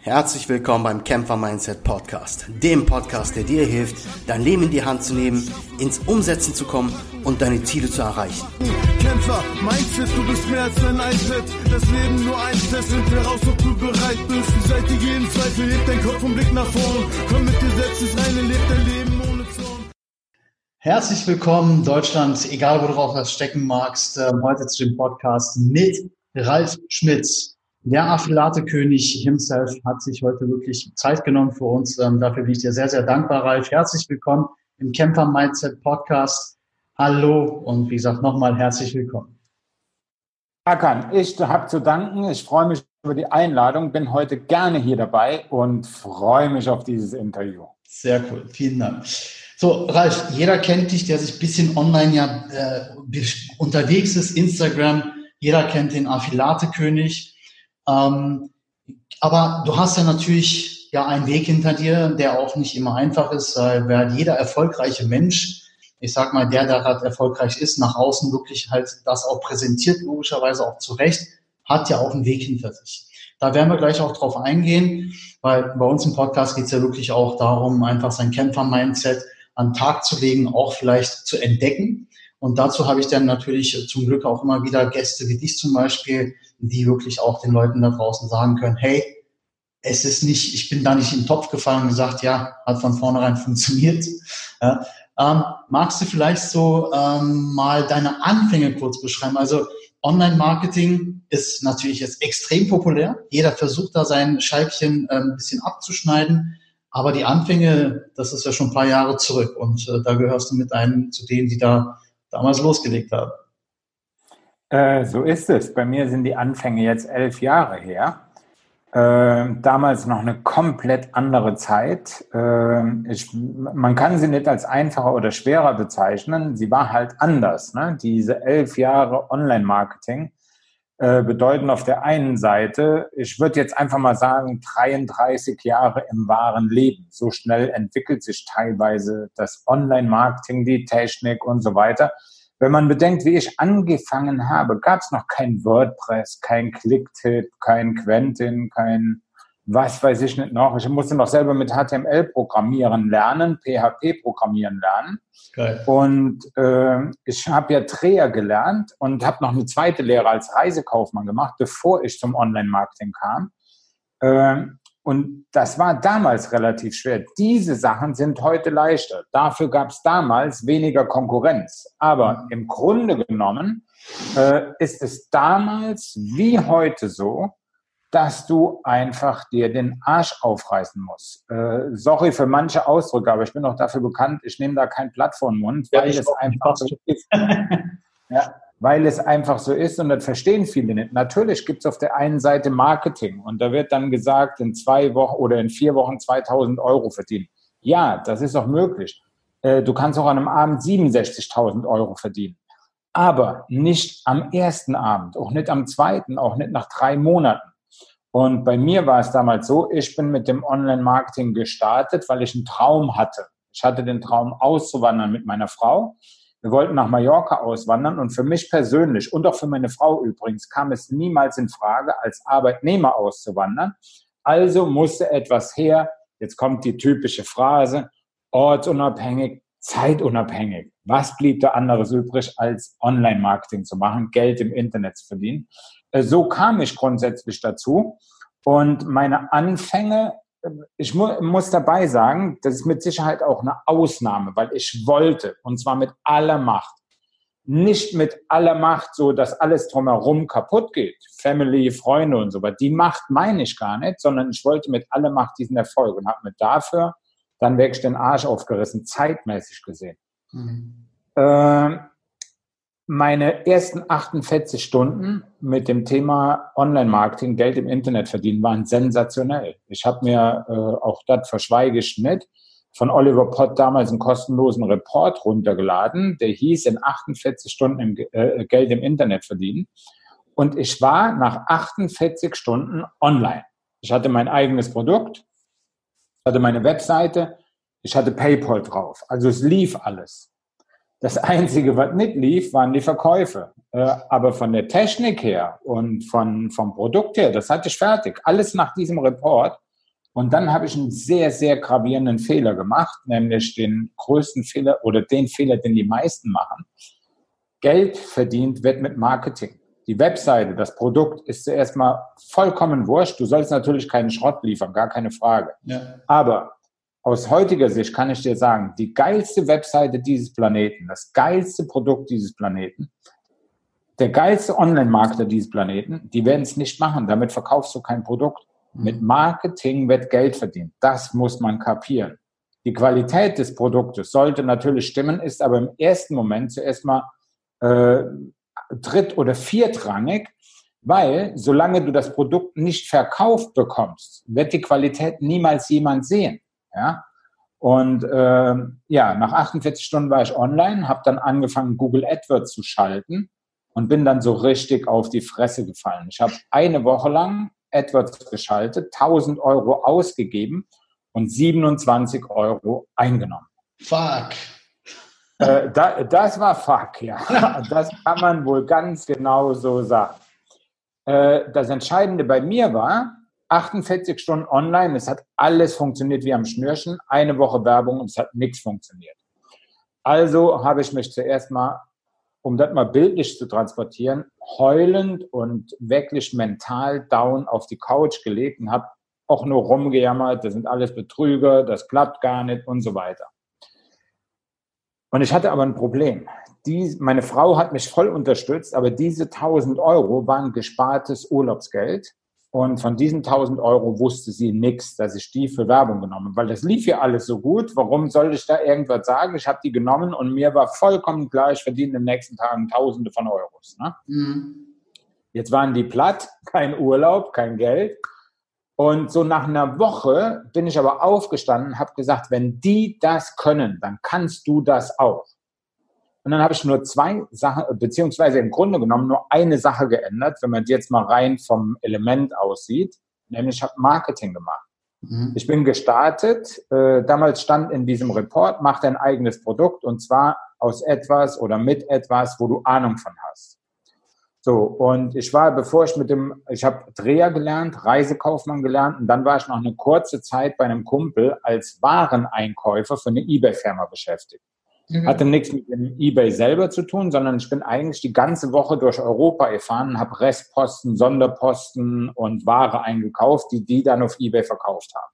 Herzlich willkommen beim Kämpfer Mindset Podcast, dem Podcast, der dir hilft, dein Leben in die Hand zu nehmen, ins Umsetzen zu kommen und deine Ziele zu erreichen. Kämpfer Mindset, du bist mehr als ein iPad. Das Leben nur ein Test, sind wir raus, ob du bereit bist. Die Seite jeden Zweifel, hebt dein Kopf und Blick nach vorn. Komm mit dir selbst ins Reine, leb dein Leben ohne Zorn. Herzlich willkommen, Deutschland, egal wo du drauf was stecken magst, ähm, heute zu dem Podcast mit Ralf Schmitz. Der Affiliate-König himself hat sich heute wirklich Zeit genommen für uns. Ähm, dafür bin ich dir sehr, sehr dankbar, Ralf. Herzlich willkommen im Camper Mindset Podcast. Hallo und wie gesagt, nochmal herzlich willkommen. Hakan, ich habe zu danken. Ich freue mich über die Einladung, bin heute gerne hier dabei und freue mich auf dieses Interview. Sehr cool, vielen Dank. So, Ralf, jeder kennt dich, der sich ein bisschen online ja äh, unterwegs ist, Instagram. Jeder kennt den Affiliate-König. Ähm, aber du hast ja natürlich ja einen Weg hinter dir, der auch nicht immer einfach ist, weil jeder erfolgreiche Mensch, ich sag mal, der, der gerade erfolgreich ist, nach außen wirklich halt das auch präsentiert, logischerweise auch zurecht, hat ja auch einen Weg hinter sich. Da werden wir gleich auch drauf eingehen, weil bei uns im Podcast geht es ja wirklich auch darum, einfach sein Kämpfer-Mindset an Tag zu legen, auch vielleicht zu entdecken. Und dazu habe ich dann natürlich zum Glück auch immer wieder Gäste wie dich zum Beispiel, die wirklich auch den Leuten da draußen sagen können, hey, es ist nicht, ich bin da nicht in den Topf gefallen und gesagt, ja, hat von vornherein funktioniert. Ja, ähm, magst du vielleicht so ähm, mal deine Anfänge kurz beschreiben? Also Online-Marketing ist natürlich jetzt extrem populär. Jeder versucht da sein Scheibchen ähm, ein bisschen abzuschneiden. Aber die Anfänge, das ist ja schon ein paar Jahre zurück. Und äh, da gehörst du mit einem zu denen, die da damals losgelegt haben. Äh, so ist es. Bei mir sind die Anfänge jetzt elf Jahre her. Äh, damals noch eine komplett andere Zeit. Äh, ich, man kann sie nicht als einfacher oder schwerer bezeichnen. Sie war halt anders. Ne? Diese elf Jahre Online-Marketing äh, bedeuten auf der einen Seite, ich würde jetzt einfach mal sagen, 33 Jahre im wahren Leben. So schnell entwickelt sich teilweise das Online-Marketing, die Technik und so weiter. Wenn man bedenkt, wie ich angefangen habe, gab es noch kein WordPress, kein Clicktip, kein Quentin, kein was weiß ich nicht noch. Ich musste noch selber mit HTML programmieren lernen, PHP programmieren lernen. Geil. Und äh, ich habe ja Dreher gelernt und habe noch eine zweite Lehre als Reisekaufmann gemacht, bevor ich zum Online-Marketing kam. Äh, und das war damals relativ schwer. Diese Sachen sind heute leichter. Dafür gab es damals weniger Konkurrenz. Aber im Grunde genommen äh, ist es damals wie heute so, dass du einfach dir den Arsch aufreißen musst. Äh, sorry für manche Ausdrücke, aber ich bin auch dafür bekannt, ich nehme da kein Blatt vor den Mund, weil ja, es einfach so ist. ja, weil es einfach so ist und das verstehen viele nicht. Natürlich gibt es auf der einen Seite Marketing und da wird dann gesagt, in zwei Wochen oder in vier Wochen 2000 Euro verdienen. Ja, das ist auch möglich. Äh, du kannst auch an einem Abend 67.000 Euro verdienen. Aber nicht am ersten Abend, auch nicht am zweiten, auch nicht nach drei Monaten. Und bei mir war es damals so, ich bin mit dem Online-Marketing gestartet, weil ich einen Traum hatte. Ich hatte den Traum auszuwandern mit meiner Frau. Wir wollten nach Mallorca auswandern und für mich persönlich und auch für meine Frau übrigens kam es niemals in Frage, als Arbeitnehmer auszuwandern. Also musste etwas her. Jetzt kommt die typische Phrase, ortsunabhängig, zeitunabhängig. Was blieb da anderes übrig, als Online-Marketing zu machen, Geld im Internet zu verdienen? Äh, so kam ich grundsätzlich dazu. Und meine Anfänge, ich mu muss dabei sagen, das ist mit Sicherheit auch eine Ausnahme, weil ich wollte, und zwar mit aller Macht. Nicht mit aller Macht, so dass alles drumherum kaputt geht. Family, Freunde und so weiter. Die Macht meine ich gar nicht, sondern ich wollte mit aller Macht diesen Erfolg und habe mir dafür dann wirklich den Arsch aufgerissen, zeitmäßig gesehen. Mhm. Äh, meine ersten 48 Stunden mit dem Thema Online-Marketing, Geld im Internet verdienen, waren sensationell. Ich habe mir äh, auch das verschweige ich nicht von Oliver Pott damals einen kostenlosen Report runtergeladen, der hieß in 48 Stunden im, äh, Geld im Internet verdienen. Und ich war nach 48 Stunden online. Ich hatte mein eigenes Produkt, hatte meine Webseite, ich hatte PayPal drauf. Also es lief alles. Das Einzige, was nicht lief, waren die Verkäufe. Äh, aber von der Technik her und von, vom Produkt her, das hatte ich fertig. Alles nach diesem Report Und dann habe ich einen sehr, sehr gravierenden Fehler gemacht, nämlich den größten Fehler oder den Fehler, den die meisten machen. Geld verdient wird mit Marketing. Die Webseite, das Produkt ist zuerst mal vollkommen wurscht. Du sollst natürlich keinen Schrott liefern, gar keine Frage. Ja. Aber aus heutiger Sicht kann ich dir sagen, die geilste Webseite dieses Planeten, das geilste Produkt dieses Planeten, der geilste Online-Marketer dieses Planeten, die werden es nicht machen. Damit verkaufst du kein Produkt. Mit Marketing wird Geld verdient. Das muss man kapieren. Die Qualität des Produktes sollte natürlich stimmen, ist aber im ersten Moment zuerst mal äh, dritt- oder viertrangig, weil solange du das Produkt nicht verkauft bekommst, wird die Qualität niemals jemand sehen. Ja? Und äh, ja, nach 48 Stunden war ich online, habe dann angefangen, Google AdWords zu schalten und bin dann so richtig auf die Fresse gefallen. Ich habe eine Woche lang AdWords geschaltet, 1000 Euro ausgegeben und 27 Euro eingenommen. Fuck. Äh, da, das war fuck, ja. Das kann man wohl ganz genau so sagen. Äh, das Entscheidende bei mir war, 48 Stunden online, es hat alles funktioniert wie am Schnürchen, eine Woche Werbung und es hat nichts funktioniert. Also habe ich mich zuerst mal um das mal bildlich zu transportieren, heulend und wirklich mental down auf die Couch gelegt und habe auch nur rumgejammert, das sind alles Betrüger, das klappt gar nicht und so weiter. Und ich hatte aber ein Problem. Die, meine Frau hat mich voll unterstützt, aber diese 1000 Euro waren gespartes Urlaubsgeld. Und von diesen 1000 Euro wusste sie nichts, dass ich die für Werbung genommen habe, weil das lief ja alles so gut. Warum sollte ich da irgendwas sagen? Ich habe die genommen und mir war vollkommen klar, ich verdiene in den nächsten Tagen Tausende von Euros. Ne? Mhm. Jetzt waren die platt, kein Urlaub, kein Geld. Und so nach einer Woche bin ich aber aufgestanden, habe gesagt, wenn die das können, dann kannst du das auch. Und dann habe ich nur zwei Sachen, beziehungsweise im Grunde genommen nur eine Sache geändert, wenn man jetzt mal rein vom Element aussieht, nämlich ich habe Marketing gemacht. Mhm. Ich bin gestartet, äh, damals stand in diesem Report, mach dein eigenes Produkt und zwar aus etwas oder mit etwas, wo du Ahnung von hast. So, und ich war, bevor ich mit dem, ich habe Dreher gelernt, Reisekaufmann gelernt und dann war ich noch eine kurze Zeit bei einem Kumpel als Wareneinkäufer für eine eBay-Firma beschäftigt. Mhm. Hatte nichts mit dem eBay selber zu tun, sondern ich bin eigentlich die ganze Woche durch Europa gefahren, habe Restposten, Sonderposten und Ware eingekauft, die die dann auf eBay verkauft haben.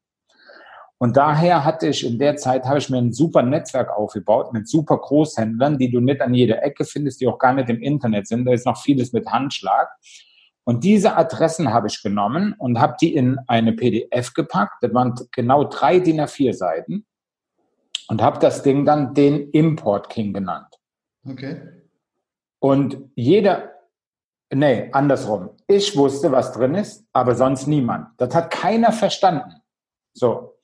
Und daher hatte ich in der Zeit, habe ich mir ein super Netzwerk aufgebaut mit super Großhändlern, die du nicht an jeder Ecke findest, die auch gar nicht im Internet sind. Da ist noch vieles mit Handschlag. Und diese Adressen habe ich genommen und habe die in eine PDF gepackt. Das waren genau drei DIN A4 Seiten und habe das Ding dann den Import King genannt. Okay. Und jeder, nee, andersrum. Ich wusste, was drin ist, aber sonst niemand. Das hat keiner verstanden. So.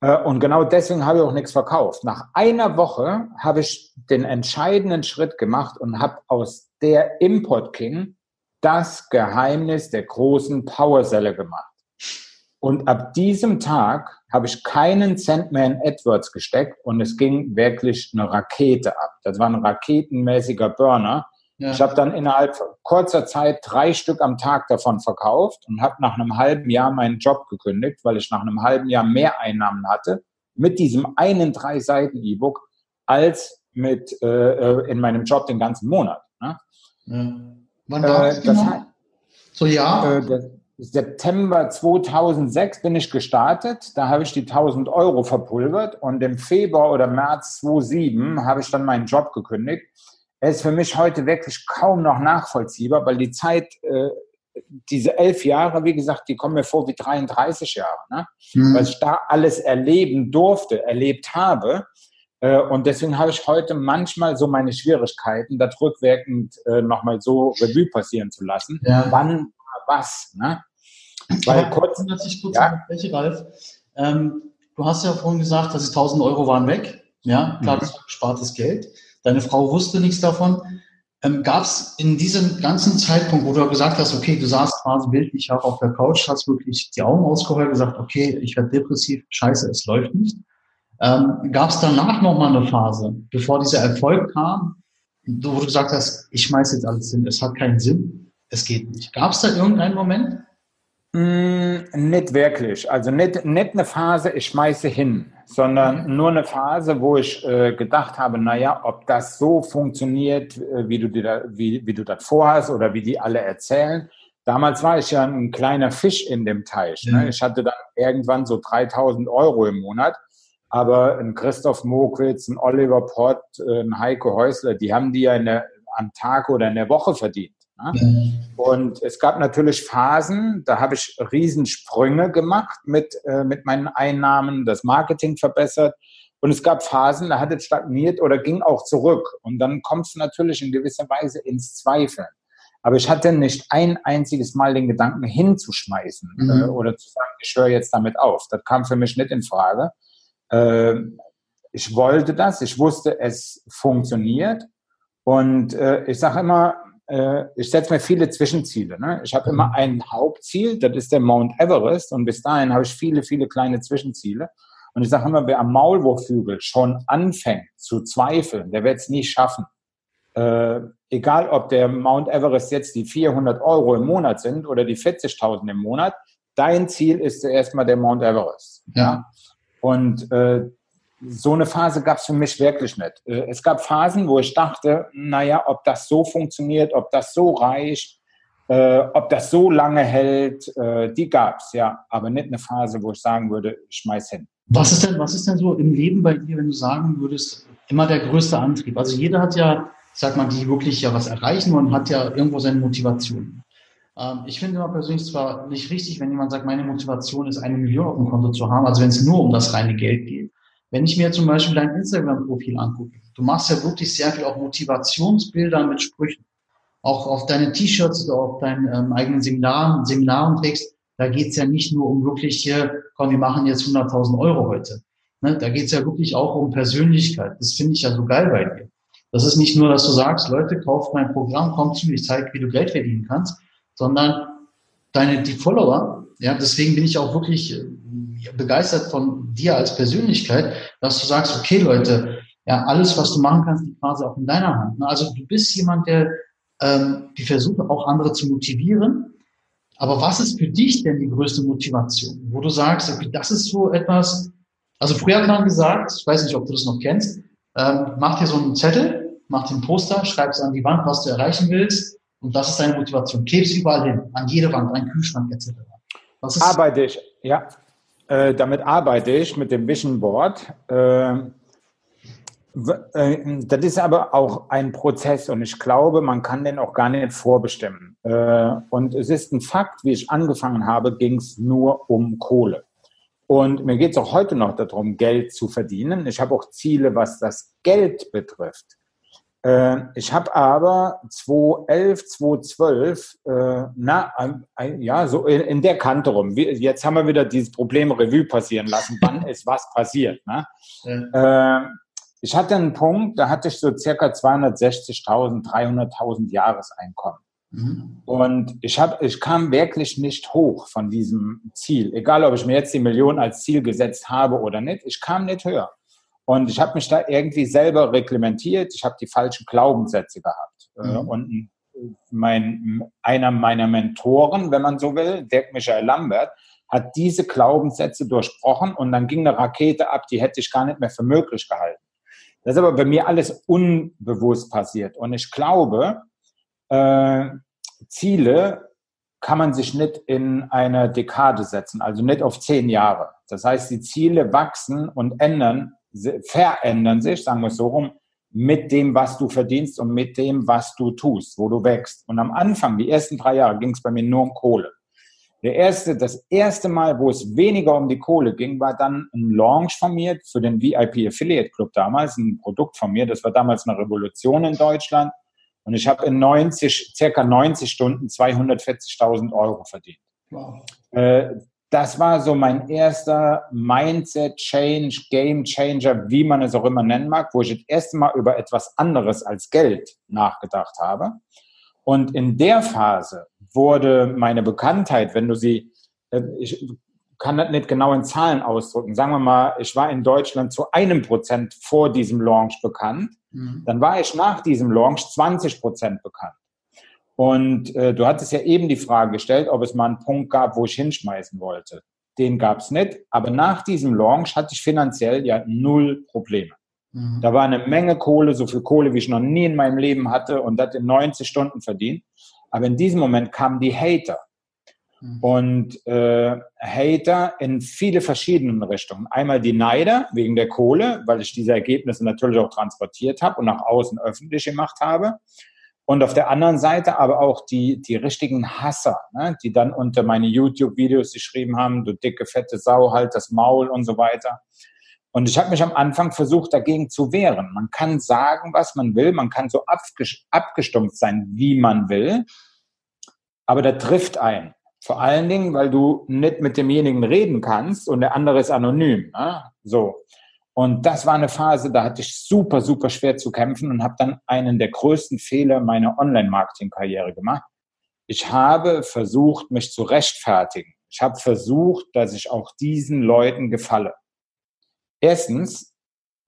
Äh, und genau deswegen habe ich auch nichts verkauft. Nach einer Woche habe ich den entscheidenden Schritt gemacht und habe aus der Import King das Geheimnis der großen Powerselle gemacht. Und ab diesem Tag habe ich keinen Cent mehr in AdWords gesteckt und es ging wirklich eine Rakete ab. Das war ein raketenmäßiger Burner. Ja. Ich habe dann innerhalb kurzer Zeit drei Stück am Tag davon verkauft und habe nach einem halben Jahr meinen Job gekündigt, weil ich nach einem halben Jahr mehr Einnahmen hatte mit diesem einen drei Seiten E-Book als mit äh, äh in meinem Job den ganzen Monat. Ne? Ja. Wann war äh, das, genau? So ja. Äh, das, September 2006 bin ich gestartet. Da habe ich die 1000 Euro verpulvert und im Februar oder März 2007 habe ich dann meinen Job gekündigt. Er ist für mich heute wirklich kaum noch nachvollziehbar, weil die Zeit, äh, diese elf Jahre, wie gesagt, die kommen mir vor wie 33 Jahre, ne? Mhm. weil ich da alles erleben durfte, erlebt habe. Äh, und deswegen habe ich heute manchmal so meine Schwierigkeiten, das rückwirkend äh, nochmal so Revue passieren zu lassen. Ja. Wann was. Ne? Weil kurz, dass ich kurz ja. Ralf. Ähm, du hast ja vorhin gesagt, dass die 1000 Euro waren weg. Ja, klar, mhm. das war gespartes Geld. Deine Frau wusste nichts davon. Ähm, Gab es in diesem ganzen Zeitpunkt, wo du gesagt hast, okay, du saßt quasi bildlich auch auf der Couch, hast wirklich die Augen ausgeheult, gesagt, okay, ich werde depressiv, scheiße, es läuft nicht. Ähm, Gab es danach nochmal eine Phase, bevor dieser Erfolg kam, wo du gesagt hast, ich schmeiß jetzt alles hin, es hat keinen Sinn? Es geht nicht. Gab es da irgendeinen Moment? Mm, nicht wirklich. Also nicht, nicht eine Phase, ich schmeiße hin, sondern mhm. nur eine Phase, wo ich äh, gedacht habe, naja, ob das so funktioniert, äh, wie, du dir da, wie, wie du das vorhast oder wie die alle erzählen. Damals war ich ja ein kleiner Fisch in dem Teich. Ne? Ich hatte dann irgendwann so 3000 Euro im Monat. Aber ein Christoph Mokwitz, ein Oliver Pott, äh, ein Heiko Häusler, die haben die ja in der, am Tag oder in der Woche verdient. Ne? Und es gab natürlich Phasen, da habe ich Riesensprünge gemacht mit, äh, mit meinen Einnahmen, das Marketing verbessert. Und es gab Phasen, da hat es stagniert oder ging auch zurück. Und dann kommt es natürlich in gewisser Weise ins Zweifeln. Aber ich hatte nicht ein einziges Mal den Gedanken hinzuschmeißen mhm. äh, oder zu sagen, ich höre jetzt damit auf. Das kam für mich nicht in Frage. Äh, ich wollte das, ich wusste, es funktioniert. Und äh, ich sage immer, äh, ich setze mir viele Zwischenziele. Ne? Ich habe immer ein Hauptziel, das ist der Mount Everest. Und bis dahin habe ich viele, viele kleine Zwischenziele. Und ich sage immer, wer am Maulwurfhügel schon anfängt zu zweifeln, der wird es nie schaffen. Äh, egal, ob der Mount Everest jetzt die 400 Euro im Monat sind oder die 40.000 im Monat, dein Ziel ist zuerst mal der Mount Everest. Ja. Und äh, so eine Phase gab es für mich wirklich nicht. Äh, es gab Phasen, wo ich dachte, naja, ob das so funktioniert, ob das so reicht, äh, ob das so lange hält, äh, die gab es, ja. Aber nicht eine Phase, wo ich sagen würde, ich schmeiß hin. Was ist denn, was ist denn so im Leben bei dir, wenn du sagen würdest, immer der größte Antrieb? Also jeder hat ja, sag mal, die wirklich ja was erreichen wollen, hat ja irgendwo seine Motivation. Ähm, ich finde immer persönlich zwar nicht richtig, wenn jemand sagt, meine Motivation ist, eine Million auf dem Konto zu haben, also wenn es nur um das reine Geld geht. Wenn ich mir zum Beispiel dein Instagram-Profil angucke, du machst ja wirklich sehr viel auch Motivationsbilder mit Sprüchen. Auch auf deine T-Shirts oder auf deinen ähm, eigenen Seminaren, Seminaren trägst, da geht's ja nicht nur um wirklich hier, komm, wir machen jetzt 100.000 Euro heute. Ne? Da geht's ja wirklich auch um Persönlichkeit. Das finde ich ja so geil bei dir. Das ist nicht nur, dass du sagst, Leute, kauft mein Programm, komm zu mir, ich zeige, wie du Geld verdienen kannst, sondern deine, die Follower, ja, deswegen bin ich auch wirklich äh, begeistert von dir als Persönlichkeit, dass du sagst, okay Leute, ja, alles, was du machen kannst, liegt quasi auch in deiner Hand. Ne? Also du bist jemand, der ähm, die versucht auch andere zu motivieren. Aber was ist für dich denn die größte Motivation? Wo du sagst, okay, das ist so etwas, also früher hat man gesagt, ich weiß nicht, ob du das noch kennst, ähm, mach dir so einen Zettel, mach dir ein Poster, schreib es an die Wand, was du erreichen willst, und das ist deine Motivation. Klebst überall hin, an jede Wand, an Kühlschrank etc. Arbeite ich, ja. Äh, damit arbeite ich mit dem Vision Board. Äh, äh, das ist aber auch ein Prozess und ich glaube, man kann den auch gar nicht vorbestimmen. Äh, und es ist ein Fakt, wie ich angefangen habe, ging es nur um Kohle. Und mir geht es auch heute noch darum, Geld zu verdienen. Ich habe auch Ziele, was das Geld betrifft. Äh, ich habe aber 2011, 2012, äh, na, ja, so in, in, der Kante rum. Jetzt haben wir wieder dieses Problem Revue passieren lassen. Wann ist was passiert? Ne? Ja. Äh, ich hatte einen Punkt, da hatte ich so circa 260.000, 300.000 Jahreseinkommen. Mhm. Und ich, hab, ich kam wirklich nicht hoch von diesem Ziel. Egal, ob ich mir jetzt die Million als Ziel gesetzt habe oder nicht, ich kam nicht höher. Und ich habe mich da irgendwie selber reglementiert. Ich habe die falschen Glaubenssätze gehabt. Äh, mhm. Und mein, einer meiner Mentoren, wenn man so will, Dirk Michael Lambert, hat diese Glaubenssätze durchbrochen und dann ging eine Rakete ab, die hätte ich gar nicht mehr für möglich gehalten. Das ist aber bei mir alles unbewusst passiert. Und ich glaube, äh, Ziele kann man sich nicht in eine Dekade setzen, also nicht auf zehn Jahre. Das heißt, die Ziele wachsen und ändern verändern sich, sagen wir es so rum, mit dem, was du verdienst und mit dem, was du tust, wo du wächst. Und am Anfang, die ersten drei Jahre, ging es bei mir nur um Kohle. Der erste, das erste Mal, wo es weniger um die Kohle ging, war dann ein Launch von mir für den VIP Affiliate Club damals, ein Produkt von mir. Das war damals eine Revolution in Deutschland. Und ich habe in 90, circa 90 Stunden 240.000 Euro verdient. Wow. Äh, das war so mein erster Mindset-Change, Game-Changer, wie man es auch immer nennen mag, wo ich das erste Mal über etwas anderes als Geld nachgedacht habe. Und in der Phase wurde meine Bekanntheit, wenn du sie, äh, ich kann das nicht genau in Zahlen ausdrücken, sagen wir mal, ich war in Deutschland zu einem Prozent vor diesem Launch bekannt, mhm. dann war ich nach diesem Launch 20 Prozent bekannt. Und äh, du hattest ja eben die Frage gestellt, ob es mal einen Punkt gab, wo ich hinschmeißen wollte. Den gab es nicht. Aber nach diesem Launch hatte ich finanziell ja null Probleme. Mhm. Da war eine Menge Kohle, so viel Kohle, wie ich noch nie in meinem Leben hatte und das in 90 Stunden verdient. Aber in diesem Moment kamen die Hater. Mhm. Und äh, Hater in viele verschiedenen Richtungen. Einmal die Neider wegen der Kohle, weil ich diese Ergebnisse natürlich auch transportiert habe und nach außen öffentlich gemacht habe. Und auf der anderen Seite aber auch die, die richtigen Hasser, ne, die dann unter meine YouTube-Videos geschrieben haben, du dicke, fette Sau, halt das Maul und so weiter. Und ich habe mich am Anfang versucht, dagegen zu wehren. Man kann sagen, was man will, man kann so abgestumpft sein, wie man will, aber da trifft ein. Vor allen Dingen, weil du nicht mit demjenigen reden kannst und der andere ist anonym. Ne? So. Und das war eine Phase, da hatte ich super, super schwer zu kämpfen und habe dann einen der größten Fehler meiner Online-Marketing-Karriere gemacht. Ich habe versucht, mich zu rechtfertigen. Ich habe versucht, dass ich auch diesen Leuten gefalle. Erstens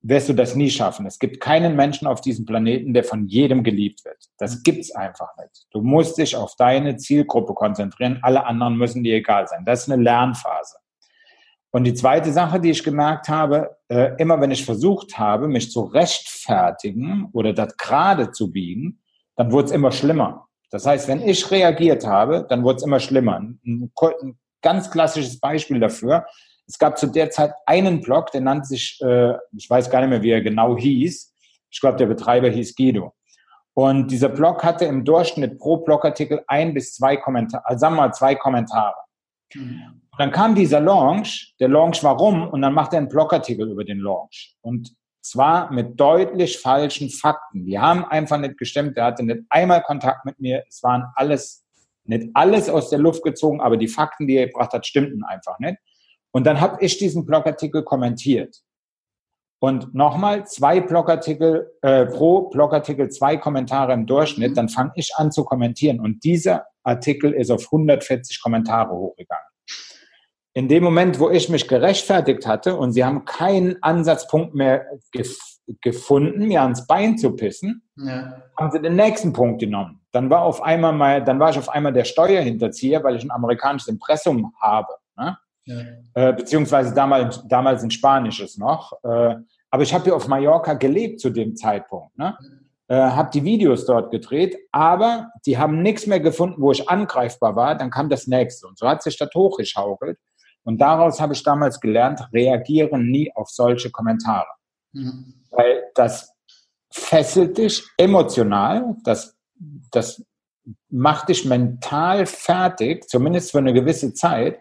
wirst du das nie schaffen. Es gibt keinen Menschen auf diesem Planeten, der von jedem geliebt wird. Das gibt's einfach nicht. Du musst dich auf deine Zielgruppe konzentrieren. Alle anderen müssen dir egal sein. Das ist eine Lernphase. Und die zweite Sache, die ich gemerkt habe, äh, immer wenn ich versucht habe, mich zu rechtfertigen oder das gerade zu biegen, dann wurde es immer schlimmer. Das heißt, wenn ich reagiert habe, dann wurde es immer schlimmer. Ein, ganz klassisches Beispiel dafür. Es gab zu der Zeit einen Blog, der nannte sich, äh, ich weiß gar nicht mehr, wie er genau hieß. Ich glaube, der Betreiber hieß Guido. Und dieser Blog hatte im Durchschnitt pro Blogartikel ein bis zwei Kommentare, also sagen wir mal zwei Kommentare. Mhm. Und dann kam dieser Launch, der Launch warum? Und dann macht er einen Blogartikel über den Launch. Und zwar mit deutlich falschen Fakten. Die haben einfach nicht gestimmt. Der hatte nicht einmal Kontakt mit mir. Es waren alles, nicht alles aus der Luft gezogen, aber die Fakten, die er gebracht hat, stimmten einfach nicht. Und dann habe ich diesen Blogartikel kommentiert. Und nochmal zwei Blogartikel, äh, pro Blogartikel zwei Kommentare im Durchschnitt, dann fange ich an zu kommentieren. Und dieser Artikel ist auf 140 Kommentare hochgegangen in dem Moment, wo ich mich gerechtfertigt hatte und sie haben keinen Ansatzpunkt mehr gef gefunden, mir ans Bein zu pissen, ja. haben sie den nächsten Punkt genommen. Dann war auf einmal mal, dann war ich auf einmal der Steuerhinterzieher, weil ich ein amerikanisches Impressum habe. Ne? Ja. Äh, beziehungsweise damals, damals ein spanisches noch. Äh, aber ich habe hier auf Mallorca gelebt zu dem Zeitpunkt. Ne? Äh, habe die Videos dort gedreht, aber die haben nichts mehr gefunden, wo ich angreifbar war. Dann kam das nächste. Und so hat sich das hochgeschaukelt. Und daraus habe ich damals gelernt, reagiere nie auf solche Kommentare. Mhm. Weil das fesselt dich emotional, das, das macht dich mental fertig, zumindest für eine gewisse Zeit.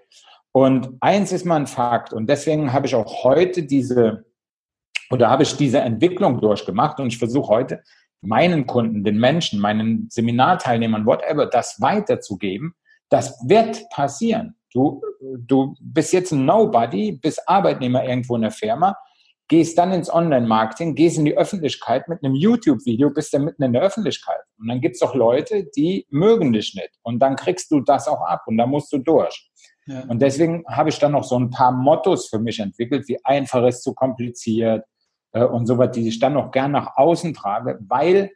Und eins ist mal ein Fakt, und deswegen habe ich auch heute diese, oder habe ich diese Entwicklung durchgemacht und ich versuche heute meinen Kunden, den Menschen, meinen Seminarteilnehmern, whatever, das weiterzugeben. Das wird passieren. Du, du bist jetzt ein Nobody, bist Arbeitnehmer irgendwo in der Firma, gehst dann ins Online-Marketing, gehst in die Öffentlichkeit mit einem YouTube-Video, bist dann mitten in der Öffentlichkeit. Und dann gibt es auch Leute, die mögen dich nicht. Und dann kriegst du das auch ab und da musst du durch. Ja. Und deswegen habe ich dann noch so ein paar Mottos für mich entwickelt, wie einfach ist zu kompliziert äh, und so was, die ich dann noch gern nach außen trage, weil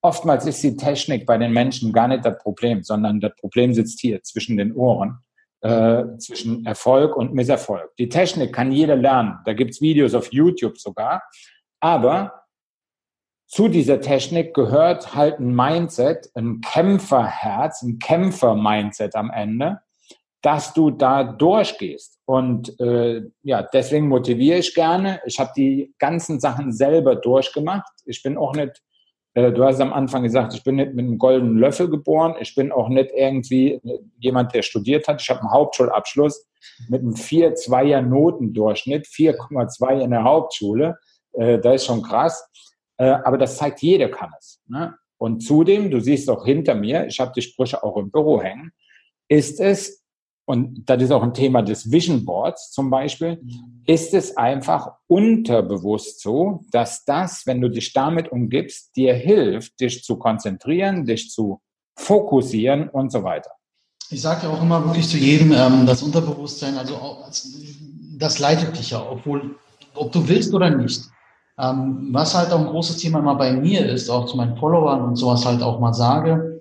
oftmals ist die Technik bei den Menschen gar nicht das Problem, sondern das Problem sitzt hier zwischen den Ohren äh, zwischen Erfolg und Misserfolg. Die Technik kann jeder lernen. Da gibt's Videos auf YouTube sogar. Aber zu dieser Technik gehört halt ein Mindset, ein Kämpferherz, ein Kämpfer-Mindset am Ende, dass du da durchgehst. Und äh, ja, deswegen motiviere ich gerne. Ich habe die ganzen Sachen selber durchgemacht. Ich bin auch nicht du hast am Anfang gesagt, ich bin nicht mit einem goldenen Löffel geboren. Ich bin auch nicht irgendwie jemand, der studiert hat. Ich habe einen Hauptschulabschluss mit einem 4-2er Notendurchschnitt, 4,2 in der Hauptschule. Äh, das ist schon krass. Äh, aber das zeigt, jeder kann es. Ne? Und zudem, du siehst auch hinter mir, ich habe die Sprüche auch im Büro hängen, ist es und das ist auch ein Thema des Vision Boards zum Beispiel, ist es einfach unterbewusst so, dass das, wenn du dich damit umgibst, dir hilft, dich zu konzentrieren, dich zu fokussieren und so weiter. Ich sage ja auch immer wirklich zu jedem, ähm, das Unterbewusstsein, also auch, das leitet dich ja, obwohl, ob du willst oder nicht. Ähm, was halt auch ein großes Thema mal bei mir ist, auch zu meinen Followern und sowas halt auch mal sage,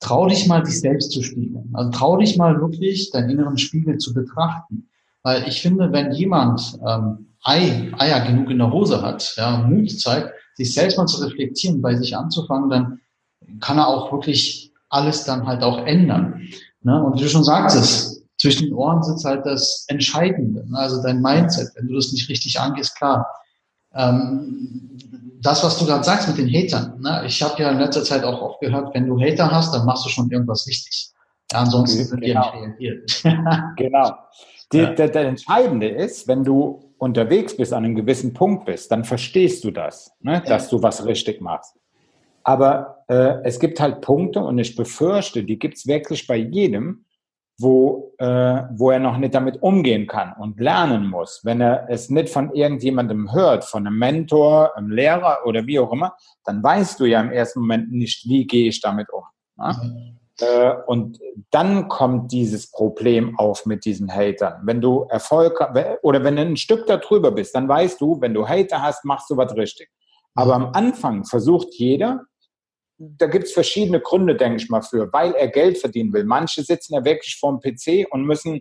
trau dich mal, dich selbst zu spiegeln. Also trau dich mal wirklich, deinen inneren Spiegel zu betrachten. Weil ich finde, wenn jemand ähm, Ei, Eier genug in der Hose hat, ja, Mut zeigt, sich selbst mal zu reflektieren, bei sich anzufangen, dann kann er auch wirklich alles dann halt auch ändern. Ne? Und wie du schon sagtest, zwischen den Ohren sitzt halt das Entscheidende, ne? also dein Mindset. Wenn du das nicht richtig angehst, klar. Ähm, das, was du gerade sagst mit den Hatern, ne? ich habe ja in letzter Zeit auch oft gehört, wenn du Hater hast, dann machst du schon irgendwas richtig. Ja, ansonsten sind genau. die nicht reagiert. genau. Die, ja. der, der Entscheidende ist, wenn du unterwegs bist, an einem gewissen Punkt bist, dann verstehst du das, ne? dass du was richtig machst. Aber äh, es gibt halt Punkte und ich befürchte, die gibt es wirklich bei jedem, wo, äh, wo er noch nicht damit umgehen kann und lernen muss. Wenn er es nicht von irgendjemandem hört, von einem Mentor, einem Lehrer oder wie auch immer, dann weißt du ja im ersten Moment nicht, wie gehe ich damit um. Ne? Mhm. Äh, und dann kommt dieses Problem auf mit diesen Hatern. Wenn du Erfolg oder wenn du ein Stück darüber bist, dann weißt du, wenn du Hater hast, machst du was richtig. Aber am Anfang versucht jeder, da gibt es verschiedene Gründe, denke ich mal, für, weil er Geld verdienen will. Manche sitzen ja wirklich vorm PC und müssen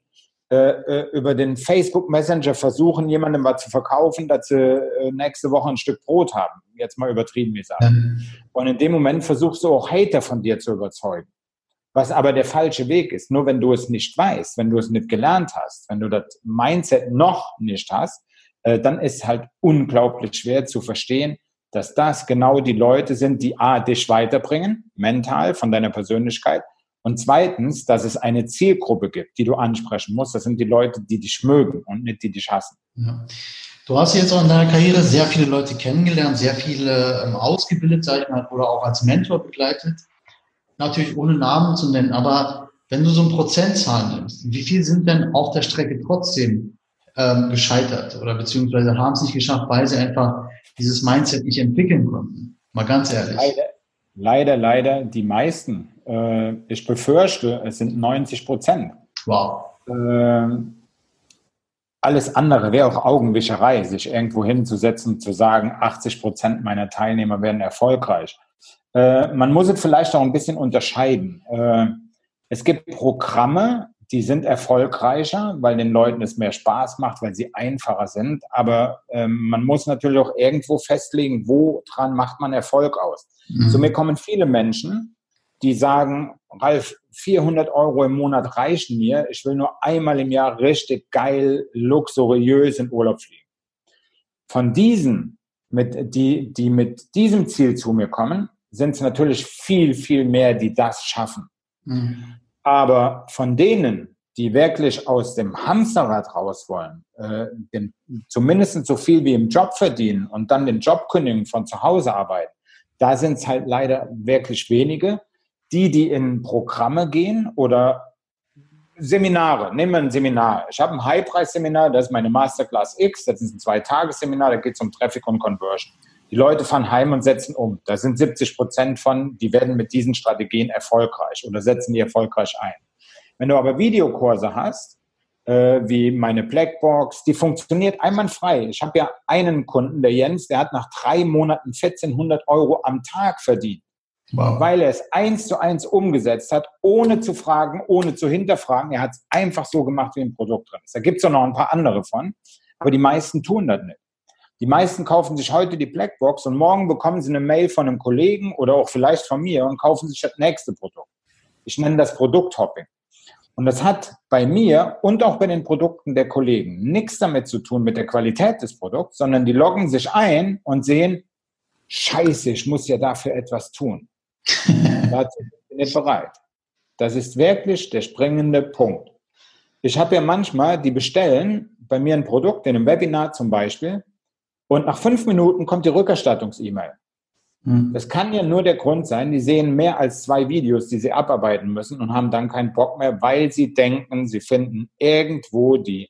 äh, äh, über den Facebook Messenger versuchen, jemandem was zu verkaufen, dass sie äh, nächste Woche ein Stück Brot haben. Jetzt mal übertrieben gesagt. Mhm. Und in dem Moment versuchst du auch Hater von dir zu überzeugen. Was aber der falsche Weg ist. Nur wenn du es nicht weißt, wenn du es nicht gelernt hast, wenn du das Mindset noch nicht hast, äh, dann ist halt unglaublich schwer zu verstehen, dass das genau die Leute sind, die A, dich weiterbringen, mental, von deiner Persönlichkeit. Und zweitens, dass es eine Zielgruppe gibt, die du ansprechen musst. Das sind die Leute, die dich mögen und nicht die dich hassen. Ja. Du hast jetzt auch in deiner Karriere sehr viele Leute kennengelernt, sehr viele ähm, ausgebildet, sag ich mal, oder auch als Mentor begleitet. Natürlich ohne Namen zu nennen, aber wenn du so eine Prozentzahl nimmst, wie viel sind denn auf der Strecke trotzdem ähm, gescheitert oder beziehungsweise haben es nicht geschafft, weil sie einfach dieses Mindset nicht entwickeln konnten. Mal ganz ehrlich. Leider, leider, leider die meisten. Äh, ich befürchte, es sind 90 Prozent. Wow. Äh, alles andere wäre auch Augenwischerei, sich irgendwo hinzusetzen und zu sagen, 80 Prozent meiner Teilnehmer werden erfolgreich. Äh, man muss es vielleicht auch ein bisschen unterscheiden. Äh, es gibt Programme, die sind erfolgreicher, weil den Leuten es mehr Spaß macht, weil sie einfacher sind. Aber ähm, man muss natürlich auch irgendwo festlegen, woran macht man Erfolg aus. Mhm. Zu mir kommen viele Menschen, die sagen, Ralf, 400 Euro im Monat reichen mir. Ich will nur einmal im Jahr richtig geil, luxuriös in Urlaub fliegen. Von diesen, mit, die, die mit diesem Ziel zu mir kommen, sind es natürlich viel, viel mehr, die das schaffen. Mhm. Aber von denen, die wirklich aus dem Hamsterrad raus wollen, äh, den, zumindest so viel wie im Job verdienen und dann den Job kündigen, von zu Hause arbeiten, da sind es halt leider wirklich wenige. Die, die in Programme gehen oder Seminare, nehmen wir ein Seminar. Ich habe ein High-Preis-Seminar, das ist meine Masterclass X, das ist ein Zwei-Tages-Seminar, da geht es um Traffic und Conversion. Die Leute fahren heim und setzen um. Da sind 70 Prozent von, die werden mit diesen Strategien erfolgreich oder setzen die erfolgreich ein. Wenn du aber Videokurse hast, äh, wie meine Blackbox, die funktioniert einwandfrei. Ich habe ja einen Kunden, der Jens, der hat nach drei Monaten 1400 Euro am Tag verdient. Wow. Weil er es eins zu eins umgesetzt hat, ohne zu fragen, ohne zu hinterfragen. Er hat es einfach so gemacht, wie ein Produkt drin ist. Da gibt es noch ein paar andere von, aber die meisten tun das nicht. Die meisten kaufen sich heute die Blackbox und morgen bekommen sie eine Mail von einem Kollegen oder auch vielleicht von mir und kaufen sich das nächste Produkt. Ich nenne das Produkthopping. Und das hat bei mir und auch bei den Produkten der Kollegen nichts damit zu tun mit der Qualität des Produkts, sondern die loggen sich ein und sehen, scheiße, ich muss ja dafür etwas tun. Dazu bin ich nicht bereit. Das ist wirklich der springende Punkt. Ich habe ja manchmal, die bestellen bei mir ein Produkt, in einem Webinar zum Beispiel, und nach fünf Minuten kommt die Rückerstattungs-E-Mail. Hm. Das kann ja nur der Grund sein, die sehen mehr als zwei Videos, die sie abarbeiten müssen und haben dann keinen Bock mehr, weil sie denken, sie finden irgendwo die,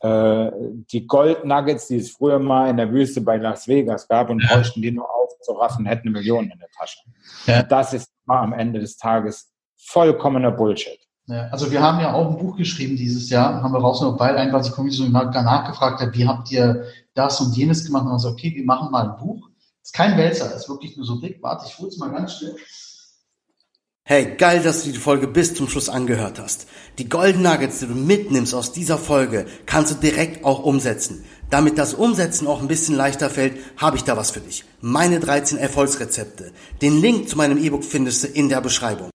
äh, die Gold-Nuggets, die es früher mal in der Wüste bei Las Vegas gab und bräuchten die nur aufzuraffen, hätten eine Million in der Tasche. Ja. Das ist mal am Ende des Tages vollkommener Bullshit. Ja, also wir haben ja auch ein Buch geschrieben dieses Jahr, haben wir rausgenommen, weil einfach die Community so nachgefragt hat, wie habt ihr das und jenes gemacht? Und dann so, okay, wir machen mal ein Buch. Ist kein Wälzer, ist wirklich nur so dick. Warte, ich hol's mal ganz schnell. Hey, geil, dass du die Folge bis zum Schluss angehört hast. Die Golden Nuggets, die du mitnimmst aus dieser Folge, kannst du direkt auch umsetzen. Damit das Umsetzen auch ein bisschen leichter fällt, habe ich da was für dich. Meine 13 Erfolgsrezepte. Den Link zu meinem E-Book findest du in der Beschreibung.